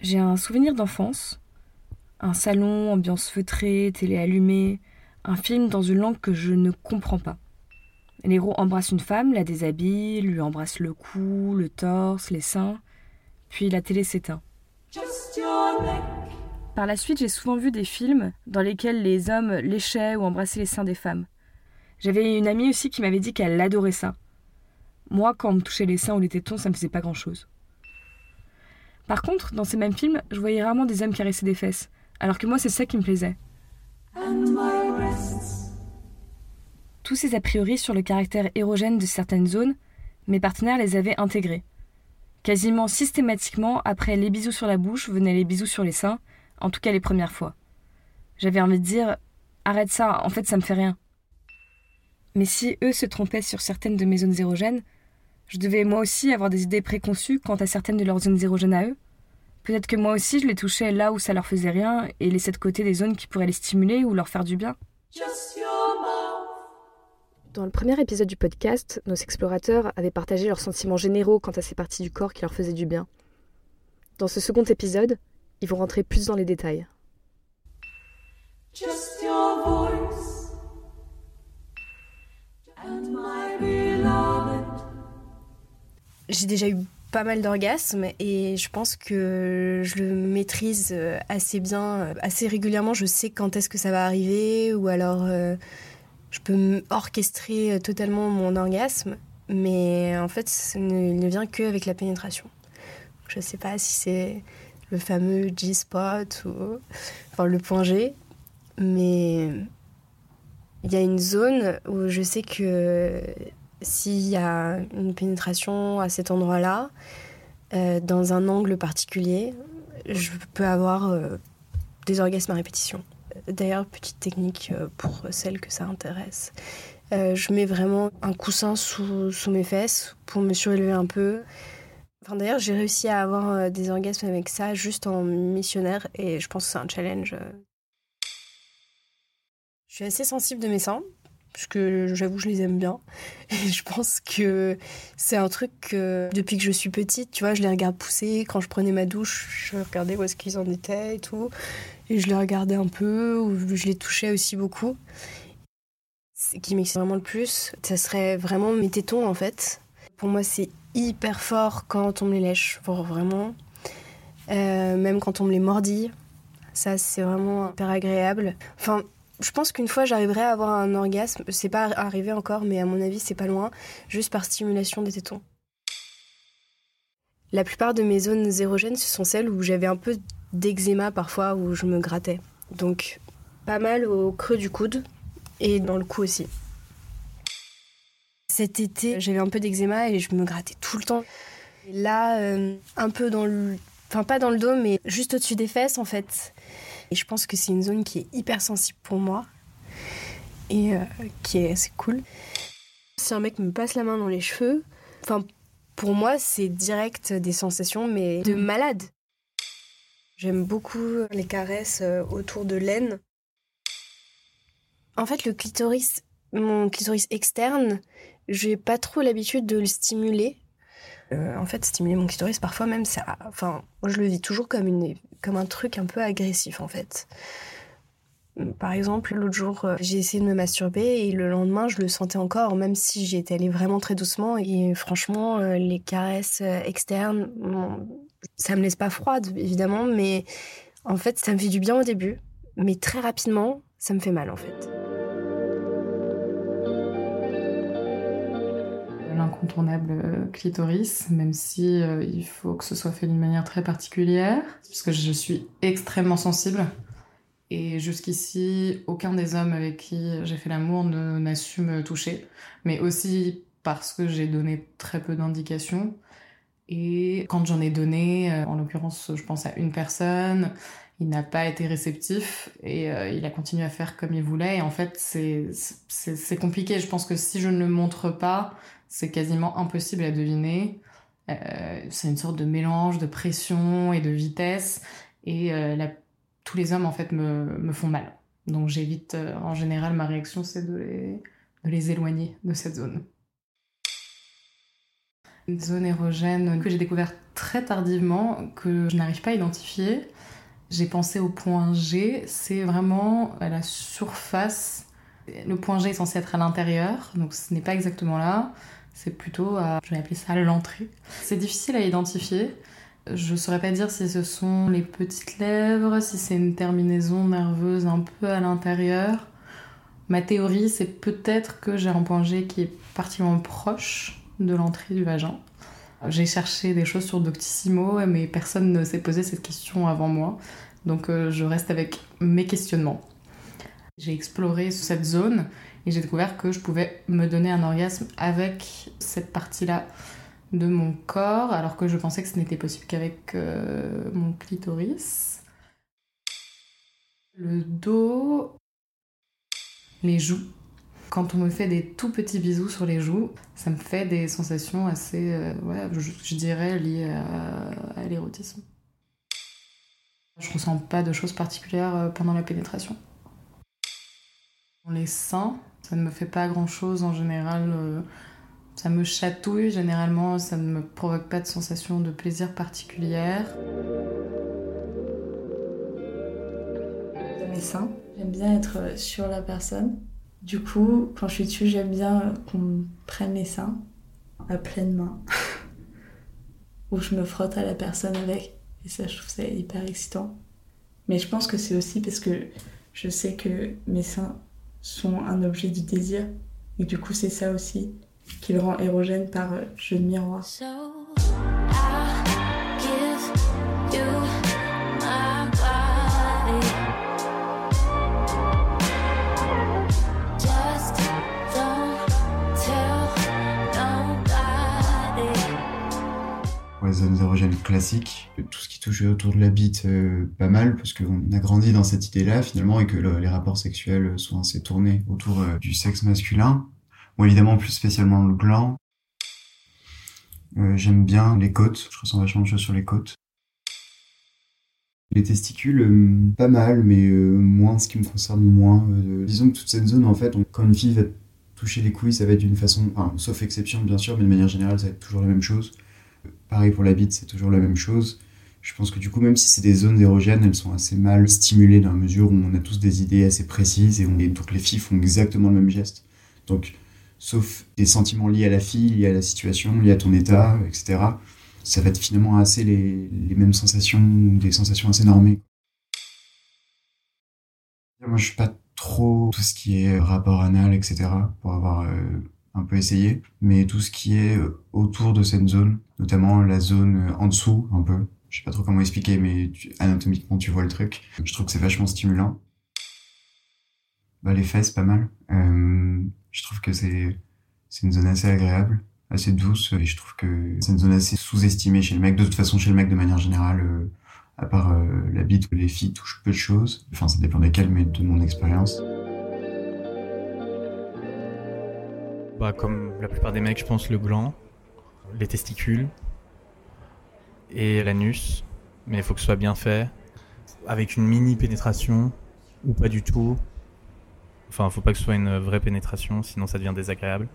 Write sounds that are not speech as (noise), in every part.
J'ai un souvenir d'enfance, un salon, ambiance feutrée, télé allumée, un film dans une langue que je ne comprends pas. L'héros embrasse une femme, la déshabille, lui embrasse le cou, le torse, les seins, puis la télé s'éteint. Par la suite, j'ai souvent vu des films dans lesquels les hommes léchaient ou embrassaient les seins des femmes. J'avais une amie aussi qui m'avait dit qu'elle adorait ça. Moi, quand on me touchait les seins ou les tétons, ça me faisait pas grand chose. Par contre, dans ces mêmes films, je voyais rarement des hommes caresser des fesses, alors que moi, c'est ça qui me plaisait. Tous ces a priori sur le caractère érogène de certaines zones, mes partenaires les avaient intégrés. Quasiment systématiquement, après les bisous sur la bouche, venaient les bisous sur les seins, en tout cas les premières fois. J'avais envie de dire Arrête ça, en fait ça me fait rien. Mais si eux se trompaient sur certaines de mes zones érogènes, je devais moi aussi avoir des idées préconçues quant à certaines de leurs zones érogènes à eux. Peut-être que moi aussi je les touchais là où ça leur faisait rien et laissais de côté des zones qui pourraient les stimuler ou leur faire du bien. Dans le premier épisode du podcast, nos explorateurs avaient partagé leurs sentiments généraux quant à ces parties du corps qui leur faisaient du bien. Dans ce second épisode, ils vont rentrer plus dans les détails. J'ai déjà eu pas mal d'orgasmes et je pense que je le maîtrise euh, assez bien, euh, assez régulièrement. Je sais quand est-ce que ça va arriver ou alors euh, je peux orchestrer totalement mon orgasme, mais en fait, ça ne, ne vient qu'avec la pénétration. Je ne sais pas si c'est le fameux G-spot ou enfin, le point G, mais il y a une zone où je sais que s'il y a une pénétration à cet endroit-là, euh, dans un angle particulier, je peux avoir euh, des orgasmes à répétition. D'ailleurs, petite technique euh, pour celles que ça intéresse. je mets vraiment un coussin sous, mes fesses pour me surélever un peu. Enfin, D'ailleurs, j'ai réussi à avoir des orgasmes avec ça juste en missionnaire et je pense que c'est un challenge. Je suis assez sensible de mes seins parce que j'avoue je les aime bien. (laughs) Et je pense que c'est un truc que depuis que je suis petite tu vois je les regarde pousser. Quand je prenais ma douche je regardais où est-ce qu'ils en étaient et tout. Et je les regardais un peu ou je les touchais aussi beaucoup. Ce qui m'excite vraiment le plus ça serait vraiment mes tétons en fait. Pour moi c'est hyper fort quand on me les lèche vraiment. Euh, même quand on me les mordit ça c'est vraiment hyper agréable. Enfin je pense qu'une fois j'arriverai à avoir un orgasme, c'est pas arrivé encore, mais à mon avis c'est pas loin, juste par stimulation des tétons. La plupart de mes zones érogènes, sont celles où j'avais un peu d'eczéma parfois, où je me grattais. Donc pas mal au creux du coude et dans le cou aussi. Cet été, j'avais un peu d'eczéma et je me grattais tout le temps. là, euh, un peu dans le... Enfin pas dans le dos, mais juste au-dessus des fesses en fait. Et je pense que c'est une zone qui est hyper sensible pour moi et euh, qui est assez cool. Si un mec me passe la main dans les cheveux, enfin pour moi c'est direct des sensations mais de malade. J'aime beaucoup les caresses euh, autour de l'aine. En fait le clitoris, mon clitoris externe, j'ai pas trop l'habitude de le stimuler. Euh, en fait, stimuler mon clitoris, parfois même, ça. Enfin, moi, je le vis toujours comme une comme un truc un peu agressif en fait. Par exemple, l'autre jour, euh, j'ai essayé de me masturber et le lendemain, je le sentais encore, même si j'y étais allée vraiment très doucement. Et franchement, euh, les caresses externes, ça me laisse pas froide, évidemment, mais en fait, ça me fait du bien au début. Mais très rapidement, ça me fait mal en fait. L'incontournable euh, clitoris, même si euh, il faut que ce soit fait d'une manière très particulière, parce que je suis extrêmement sensible. Et jusqu'ici, aucun des hommes avec qui j'ai fait l'amour n'a su me toucher. Mais aussi parce que j'ai donné très peu d'indications. Et quand j'en ai donné, euh, en l'occurrence, je pense à une personne, il n'a pas été réceptif et il a continué à faire comme il voulait. Et en fait, c'est compliqué. Je pense que si je ne le montre pas, c'est quasiment impossible à deviner. Euh, c'est une sorte de mélange de pression et de vitesse. Et euh, tous les hommes, en fait, me, font mal. Donc j'évite, euh, en général, ma réaction, c'est de les, de les éloigner de cette zone. Une zone érogène que j'ai découverte très tardivement, que je n'arrive pas à identifier. J'ai pensé au point G, c'est vraiment à la surface. Le point G est censé être à l'intérieur, donc ce n'est pas exactement là. C'est plutôt à, je vais appeler ça l'entrée. C'est difficile à identifier. Je saurais pas dire si ce sont les petites lèvres, si c'est une terminaison nerveuse un peu à l'intérieur. Ma théorie, c'est peut-être que j'ai un point G qui est particulièrement proche de l'entrée du vagin. J'ai cherché des choses sur Doctissimo, mais personne ne s'est posé cette question avant moi. Donc euh, je reste avec mes questionnements. J'ai exploré cette zone et j'ai découvert que je pouvais me donner un orgasme avec cette partie-là de mon corps, alors que je pensais que ce n'était possible qu'avec euh, mon clitoris. Le dos, les joues. Quand on me fait des tout petits bisous sur les joues, ça me fait des sensations assez, euh, ouais, je, dirais, liées à, l'érotisme. Je ressens pas de choses particulières euh, pendant la pénétration. Les seins, ça ne me fait pas grand chose en général. Euh, ça me chatouille généralement, ça ne me provoque pas de sensation de plaisir particulière. Mes seins, j'aime bien être sur la personne du coup, quand je suis dessus, j'aime bien qu'on prenne les seins à pleine main. (laughs) Ou je me frotte à la personne avec. Et ça, je trouve ça hyper excitant. Mais je pense que c'est aussi parce que je sais que mes seins sont un objet du désir. Et du coup, c'est ça aussi qui le rend érogène par jeu de miroir. Zones érogènes classiques. Tout ce qui touche autour de la bite, euh, pas mal, parce qu'on a grandi dans cette idée-là finalement et que les rapports sexuels sont assez tournés autour euh, du sexe masculin. Bon, évidemment, plus spécialement le gland. Euh, j'aime bien les côtes, je ressens vachement de choses sur les côtes. Les testicules, pas mal, mais moins ce qui me concerne moins. disons que toute cette zone, en fait, quand une fille va toucher les couilles, ça va être d'une façon, sauf exception bien sûr, mais de manière générale, ça va être toujours la même chose. Pareil pour la bite, c'est toujours la même chose. Je pense que du coup, même si c'est des zones érogènes, elles sont assez mal stimulées dans la mesure où on a tous des idées assez précises et, on, donc les filles font exactement le même geste. Donc, sauf des sentiments liés à la fille, liés à la situation, liés à ton état, etc. Ça va être finalement assez les, mêmes sensations, des sensations assez normées. Moi, je suis pas trop tout ce qui est rapport anal, etc. pour avoir euh, un peu essayé, mais tout ce qui est euh, autour de cette zone, notamment la zone euh, en dessous un peu, je sais pas trop comment expliquer, mais anatomiquement tu vois le truc, je trouve que c'est vachement stimulant. Bah, les fesses, pas mal. Euh, je trouve que c'est c'est une zone assez agréable, assez douce, et je trouve que c'est une zone assez sous-estimée chez le mec. De toute façon, chez le mec, de manière générale, à part la bite, les filles touchent peu de choses. Enfin, ça dépend desquelles, mais de mon expérience. Bah, comme la plupart des mecs, je pense le gland, les testicules et l'anus. Mais il faut que ce soit bien fait, avec une mini pénétration ou pas du tout. Enfin, il faut pas que ce soit une vraie pénétration, sinon ça devient désagréable.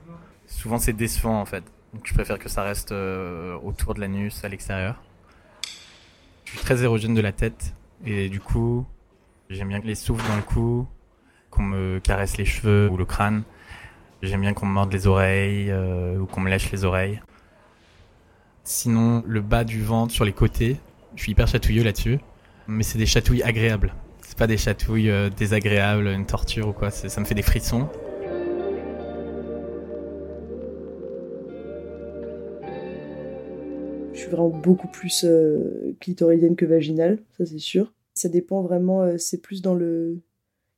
Souvent, c'est décevant en fait. Donc, je préfère que ça reste euh, autour de l'anus, à l'extérieur. Je suis très érogène de la tête et du coup, j'aime bien les souffles dans le cou, qu'on me caresse les cheveux ou le crâne. J'aime bien qu'on me morde les oreilles euh, ou qu'on me lèche les oreilles. Sinon, le bas du ventre sur les côtés, je suis hyper chatouilleux là-dessus. Mais c'est des chatouilles agréables. C'est pas des chatouilles euh, désagréables, une torture ou quoi. Ça me fait des frissons. Je suis vraiment beaucoup plus euh, clitoridienne que vaginale, ça c'est sûr. Ça dépend vraiment, c'est plus dans le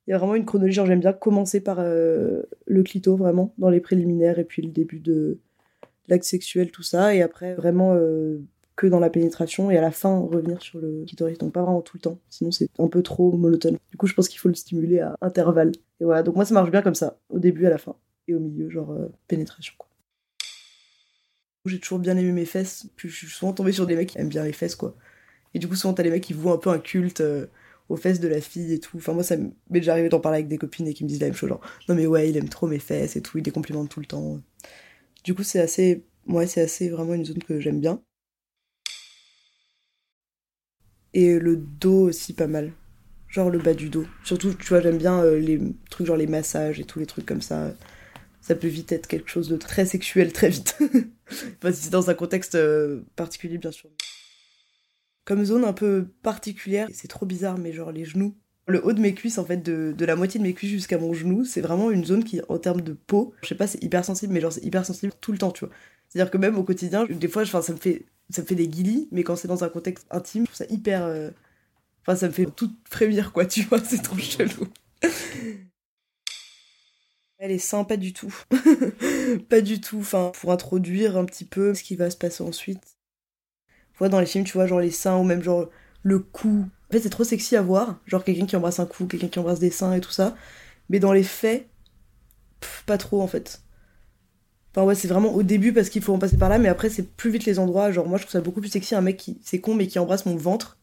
il y a vraiment une chronologie. Genre, j'aime bien commencer par euh, le clito, vraiment, dans les préliminaires, et puis le début de l'acte sexuel, tout ça. Et après, vraiment euh, que dans la pénétration, et à la fin, revenir sur le clitoris. Donc, pas vraiment tout le temps. Sinon, c'est un peu trop monotone. Du coup, je pense qu'il faut le stimuler à intervalles. Et voilà. Donc, moi, ça marche bien comme ça, au début, à la fin. Et au milieu, genre euh, pénétration, quoi. J'ai toujours bien aimé mes fesses. Puis, je suis souvent tombée sur des mecs qui aiment bien les fesses, quoi. Et du coup, souvent, t'as les mecs qui vouent un peu un culte aux fesses de la fille et tout. Enfin, moi, ça m'est déjà arrivé d'en parler avec des copines et qui me disent la même chose, genre, non mais ouais, il aime trop mes fesses et tout, il les complimente tout le temps. Du coup, c'est assez Moi, c'est assez vraiment une zone que j'aime bien. Et le dos aussi, pas mal. Genre le bas du dos. Surtout, tu vois, j'aime bien euh, les trucs genre les massages et tous les trucs comme ça. Ça peut vite être quelque chose de très sexuel très vite. (laughs) enfin, si c'est dans un contexte euh, particulier, bien sûr. Comme zone un peu particulière, c'est trop bizarre, mais genre les genoux. Le haut de mes cuisses, en fait, de, la moitié de mes cuisses jusqu'à mon genou, c'est vraiment une zone qui, en termes de peau, je sais pas, c'est hyper sensible, mais genre c'est hyper sensible tout le temps, tu vois. C'est-à-dire que même au quotidien, des fois, ça me fait ça me fait des guilis, mais quand c'est dans un contexte intime, je trouve ça hyper. euh, Enfin, ça me fait tout frémir, quoi, tu vois, (laughs) c'est trop chelou. Elle est seins, pas du tout. (laughs) pas du tout. Enfin, pour introduire un petit peu ce qui va se passer ensuite. Vois, dans les films, tu vois, genre les seins ou même genre le cou. En fait, c'est trop sexy à voir. Genre quelqu'un qui embrasse un cou, quelqu'un qui embrasse des seins et tout ça. Mais dans les faits, pas trop en fait. Enfin, ouais, c'est vraiment au début parce qu'il faut en passer par là, mais après, c'est plus vite les endroits. Genre, moi, je trouve ça beaucoup plus sexy un mec qui, c'est con, mais qui embrasse mon ventre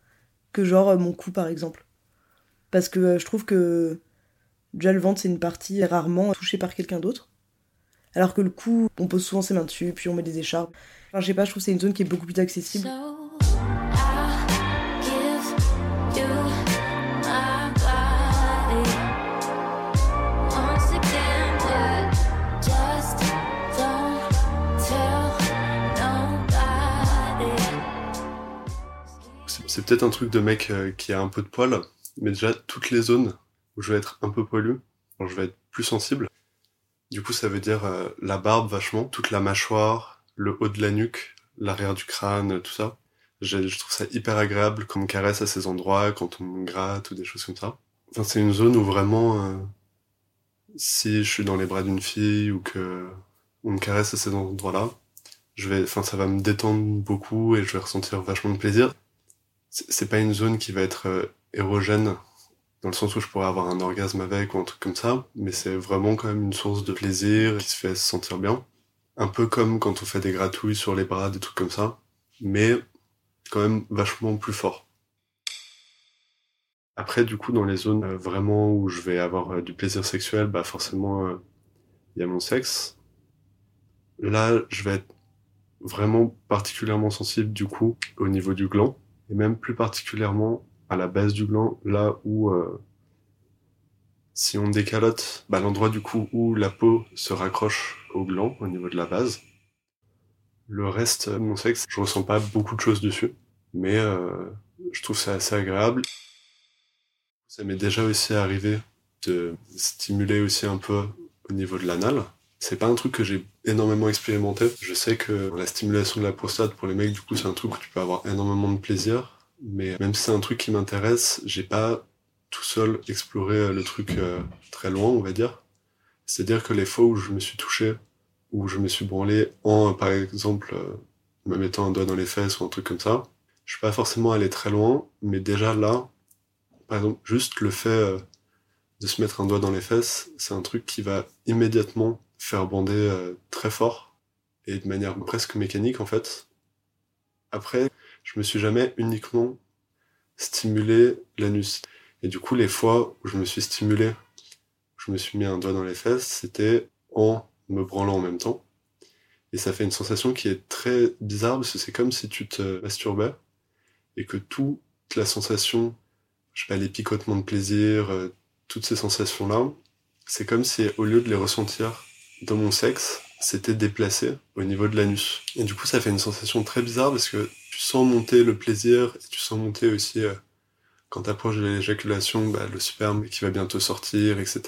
que genre euh, mon cou, par exemple. Parce que euh, je trouve que déjà le ventre, c'est une partie rarement touchée par quelqu'un d'autre. Alors que le cou, on pose souvent ses mains dessus, puis on met des écharpes. Enfin, je sais pas, je trouve que c'est une zone qui est beaucoup plus accessible. C'est peut-être un truc de mec euh, qui a un peu de poil, mais déjà toutes les zones où je vais être un peu poilu, je vais être plus sensible. Du coup, ça veut dire euh, la barbe vachement, toute la mâchoire, le haut de la nuque, l'arrière du crâne, tout ça. Je, trouve ça hyper agréable quand on me caresse à ces endroits, quand on me gratte ou des choses comme ça. Enfin, c'est une zone où vraiment, euh, si je suis dans les bras d'une fille ou que on me caresse à ces endroits-là, je vais, enfin, ça va me détendre beaucoup et je vais ressentir vachement de plaisir. C'est pas une zone qui va être euh, érogène dans le sens où je pourrais avoir un orgasme avec ou un truc comme ça, mais c'est vraiment quand même une source de plaisir qui se fait se sentir bien. Un peu comme quand on fait des gratouilles sur les bras, des trucs comme ça, mais quand même vachement plus fort. Après, du coup, dans les zones euh, vraiment où je vais avoir euh, du plaisir sexuel, bah forcément, il y a mon sexe. Là, je vais être vraiment particulièrement sensible, du coup, au niveau du gland, et même plus particulièrement à la base du gland, là où, euh, si on décalote, bah, l'endroit du coup où la peau se raccroche au gland, au niveau de la base. Le reste de mon sexe, je ressens pas beaucoup de choses dessus, mais euh, je trouve ça assez agréable. Ça m'est déjà aussi arrivé de stimuler aussi un peu au niveau de l'anal. C'est pas un truc que j'ai énormément expérimenté. Je sais que la stimulation de la prostate pour les mecs, du coup, c'est un truc où tu peux avoir énormément de plaisir. Mais même si c'est un truc qui m'intéresse, j'ai pas tout seul exploré euh, le truc euh, très loin, on va dire. C'est-à-dire que les fois où je me suis touché, où je me suis branlé en, par exemple, euh, me mettant un doigt dans les fesses ou un truc comme ça, je suis pas forcément allé très loin, mais déjà là, par exemple, juste le fait euh, de se mettre un doigt dans les fesses, c'est un truc qui va immédiatement faire bander euh, très fort et de manière presque mécanique en fait. Après, je me suis jamais uniquement stimulé l'anus. Et du coup, les fois où je me suis stimulé, je me suis mis un doigt dans les fesses, c'était en me branlant en même temps. Et ça fait une sensation qui est très bizarre parce que c'est comme si tu te masturbais et que toute la sensation, je sais pas, les picotements de plaisir, euh, toutes ces sensations-là, c'est comme si au lieu de les ressentir dans mon sexe, c'était déplacé au niveau de l'anus. Et du coup, ça fait une sensation très bizarre parce que tu sens monter le plaisir et tu sens monter aussi, euh, quand t'approches de l'éjaculation, bah, le sperme qui va bientôt sortir, etc.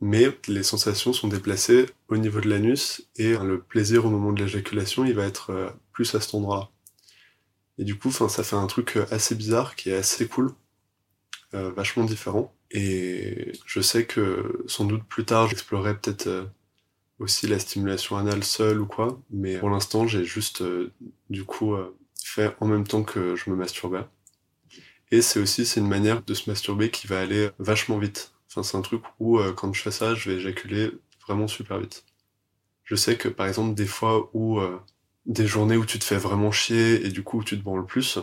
Mais les sensations sont déplacées au niveau de l'anus et le plaisir au moment de l'éjaculation, il va être euh, plus à cet endroit-là. Et du coup, ça fait un truc euh, assez bizarre qui est assez cool, vachement différent. Et je sais que sans doute plus tard, j'explorerai peut-être aussi la stimulation anale seule ou quoi, mais pour l'instant, j'ai juste euh, du coup euh, fait en même temps que je me masturbais. Et c'est aussi c'est une manière de se masturber qui va aller vachement vite. Enfin, c'est un truc où euh, quand je fais ça, je vais éjaculer vraiment super vite. Je sais que par exemple des fois où des journées où tu te fais vraiment chier et du coup tu te branles plus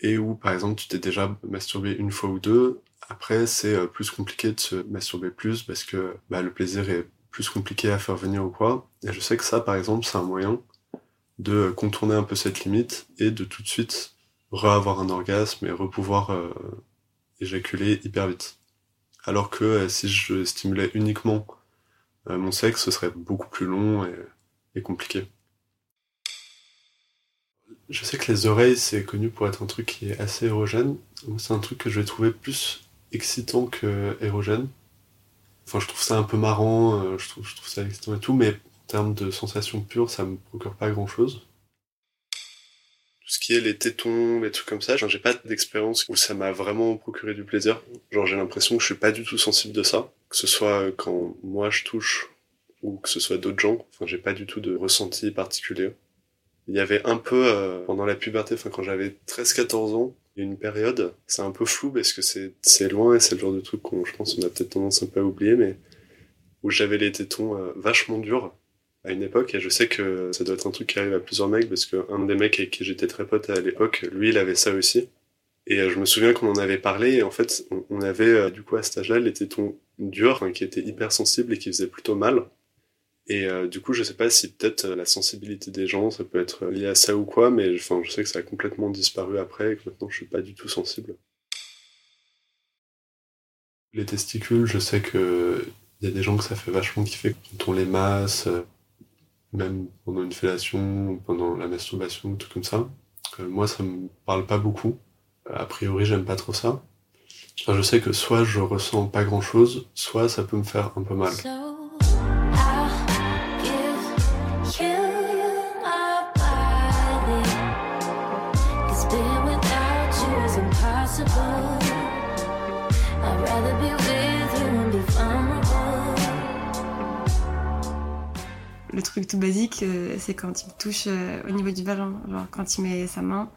et où par exemple tu t'es déjà masturbé une fois ou deux, après c'est plus compliqué de se masturber plus parce que bah, le plaisir est plus compliqué à faire venir ou quoi. Et je sais que ça par exemple c'est un moyen de contourner un peu cette limite et de tout de suite re-avoir un orgasme et repouvoir euh, éjaculer hyper vite. Alors que euh, si je stimulais uniquement euh, mon sexe, ce serait beaucoup plus long et, et compliqué. Je sais que les oreilles, c'est connu pour être un truc qui est assez érogène. C'est un truc que je vais trouver plus excitant que érogène. Enfin, je trouve ça un peu marrant, euh, je, trouve, je trouve ça excitant et tout, mais en termes de sensations pures, ça me procure pas grand chose. Tout ce qui est les tétons, les trucs comme ça, j'ai pas d'expérience où ça m'a vraiment procuré du plaisir. Genre, j'ai l'impression que je suis pas du tout sensible de ça. Que ce soit quand moi je touche ou que ce soit d'autres gens. Enfin, j'ai pas du tout de ressenti particulier. Il y avait un peu, euh, pendant la puberté, enfin, quand j'avais 13-14 ans, une période, c'est un peu flou parce que c'est, loin et c'est le genre de truc qu'on, je pense, on a peut-être tendance un peu à oublier, mais où j'avais les tétons euh, vachement durs à une époque et je sais que ça doit être un truc qui arrive à plusieurs mecs parce qu'un des mecs avec qui j'étais très pote à l'époque, lui, il avait ça aussi. Et euh, je me souviens qu'on en avait parlé et en fait, on, avait euh, du coup à cet âge-là les tétons durs qui étaient hyper sensibles et qui faisaient plutôt mal. Et euh, du coup, je sais pas si peut-être euh, la sensibilité des gens, ça peut être lié à ça ou quoi, mais enfin, je sais que ça a complètement disparu après et que maintenant je suis pas du tout sensible. Les testicules, je sais que il y a des gens que ça fait vachement kiffer quand on les masse, euh, même pendant une fellation, pendant la masturbation, tout comme ça. Euh, moi, ça me parle pas beaucoup. A priori, j'aime pas trop ça. Enfin, je sais que soit je ressens pas grand chose, soit ça peut me faire un peu mal. Le truc tout basique, euh, c'est quand il me touche euh, au niveau du vagin, genre quand il met sa main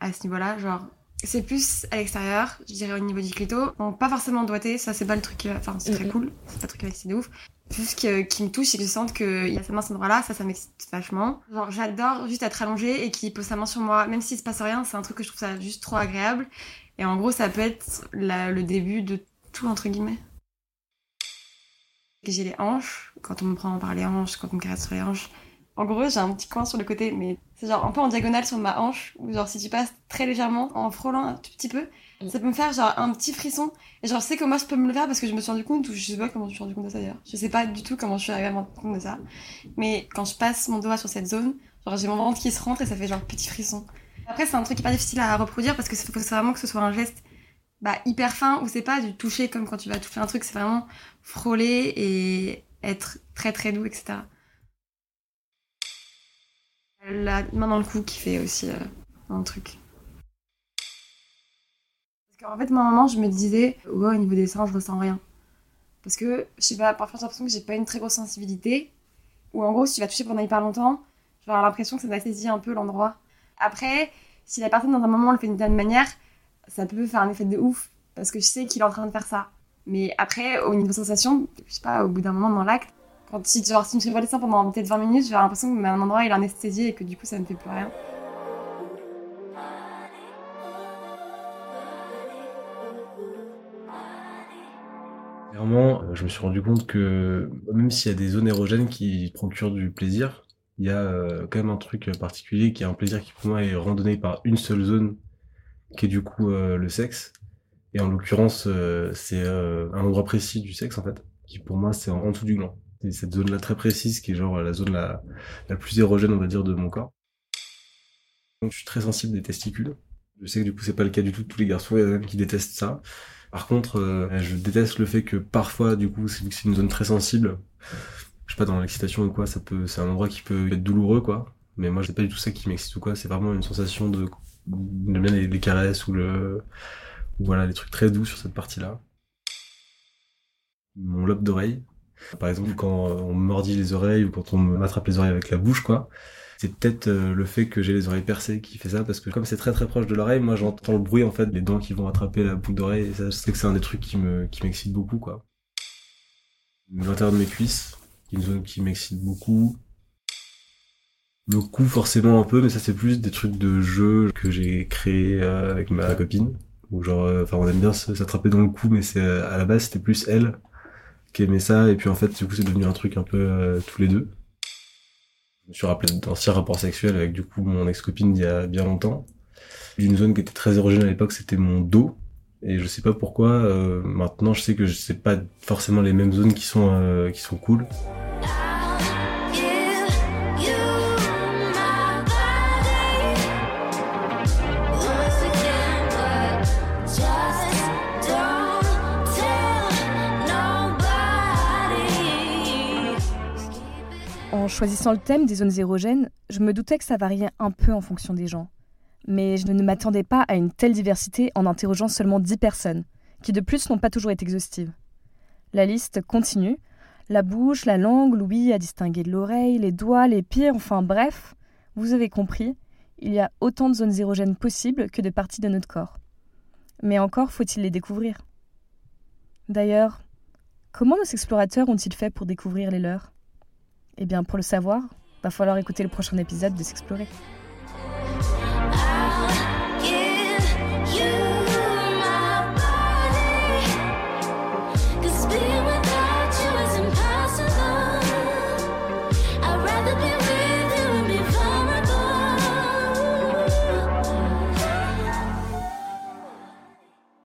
à ce niveau-là, genre c'est plus à l'extérieur, je dirais au niveau du clito. Bon, pas forcément doigté, ça c'est pas le truc, va- enfin c'est très cool, c'est pas le truc qui va exciter de ouf. Juste que- qu'il me touche et que je sente qu'il y a sa main à cet endroit-là, ça, ça m'excite vachement. Genre j'adore juste être allongée et qu'il pose sa main sur moi, même s'il se passe rien, c'est un truc que je trouve ça juste trop agréable. Et en gros, ça peut être la- le début de tout, entre guillemets. J'ai les hanches, quand on me prend par les hanches, quand on me caresse sur les hanches. En gros, j'ai un petit coin sur le côté, mais c'est genre un peu en diagonale sur ma hanche, ou genre si tu passes très légèrement, en frôlant un tout petit peu, ça peut me faire genre un petit frisson. Et genre, je sais que moi je peux me le faire parce que je me suis rendu compte, ou je sais pas comment je me suis rendu compte de ça d'ailleurs. Je sais pas du tout comment je suis arrivée à me rendre compte de ça. Mais quand je passe mon doigt sur cette zone, genre j'ai mon ventre qui se rentre et ça fait genre petit frisson. Après, c'est un truc hyper difficile à reproduire parce que c'est vraiment que ce soit un geste bah, hyper fin où c'est pas du toucher comme quand tu vas toucher un truc, c'est vraiment frôler et être très très doux, etc. La main dans le cou qui fait aussi euh, un truc. Parce qu'en fait, moi, à moment, je me disais, ouais, au niveau des seins, je ressens rien. Parce que, je sais pas, parfois j'ai l'impression que j'ai pas une très grosse sensibilité. Ou en gros, si tu vas toucher pendant hyper longtemps, je l'impression que ça anesthésie un peu l'endroit. Après, si la personne dans un moment le fait d'une telle manière, ça peut faire un effet de ouf. Parce que je sais qu'il est en train de faire ça. Mais après, au niveau sensation, je sais pas, au bout d'un moment dans l'acte, quand si, genre, si je me seins pendant peut-être 20 minutes, j'ai l'impression que mon endroit il est anesthésié et que du coup ça ne fait plus rien. Clairement, euh, je me suis rendu compte que même s'il y a des zones érogènes qui procurent du plaisir, il y a euh, quand même un truc particulier qui est un plaisir qui pour moi est randonné par une seule zone, qui est du coup euh, le sexe. Et en l'occurrence, euh, c'est euh, un endroit précis du sexe en fait, qui pour moi c'est en, en dessous du gland. C'est cette zone-là très précise qui est genre la zone la, la plus érogène on va dire de mon corps. Donc je suis très sensible des testicules. Je sais que du coup c'est pas le cas du tout de tous les garçons, il y en a même qui détestent ça. Par contre, euh, je déteste le fait que parfois, du coup, c'est une zone très sensible, je sais pas, dans l'excitation ou quoi, ça peut, c'est un endroit qui peut être douloureux, quoi. Mais moi, c'est pas du tout ça qui m'excite ou quoi, c'est vraiment une sensation de, j'aime bien les, caresses ou le, ou voilà, les trucs très doux sur cette partie-là. Mon lobe d'oreille. Par exemple, quand on me mordit les oreilles ou quand on m'attrape les oreilles avec la bouche, quoi. C'est peut-être euh, le fait que j'ai les oreilles percées qui fait ça, parce que comme c'est très très proche de l'oreille, moi j'entends le bruit en fait, les dents qui vont attraper la boucle d'oreille, et ça je sais que c'est un des trucs qui me qui m'excite beaucoup quoi. L'intérieur de mes cuisses, une zone qui m'excite beaucoup. Le cou forcément un peu, mais ça c'est plus des trucs de jeu que j'ai créé euh, avec ma copine. Où genre, euh, enfin on aime bien s'attraper dans le cou, mais c'est euh, à la base c'était plus elle qui aimait ça, et puis en fait du coup c'est devenu un truc un peu tous les deux. Je me suis rappelé d'anciens rapports sexuels avec du coup mon ex-copine d'il y a bien longtemps. Une zone qui était très érogène à l'époque, c'était mon dos. Et je sais pas pourquoi, maintenant je sais que c'est pas forcément les mêmes zones qui sont, qui sont cool. Choisissant le thème des zones érogènes, je me doutais que ça variait un peu en fonction des gens. Mais je ne m'attendais pas à une telle diversité en interrogeant seulement 10 personnes, qui de plus n'ont pas toujours été exhaustives. La liste continue. La bouche, la langue, l'ouïe à distinguer de l'oreille, les doigts, les pieds, enfin bref, vous avez compris, il y a autant de zones érogènes possibles que de parties de notre corps. Mais encore faut-il les découvrir. D'ailleurs, comment nos explorateurs ont-ils fait pour découvrir les leurs? Eh bien, pour le savoir, va falloir écouter le prochain épisode de S'explorer.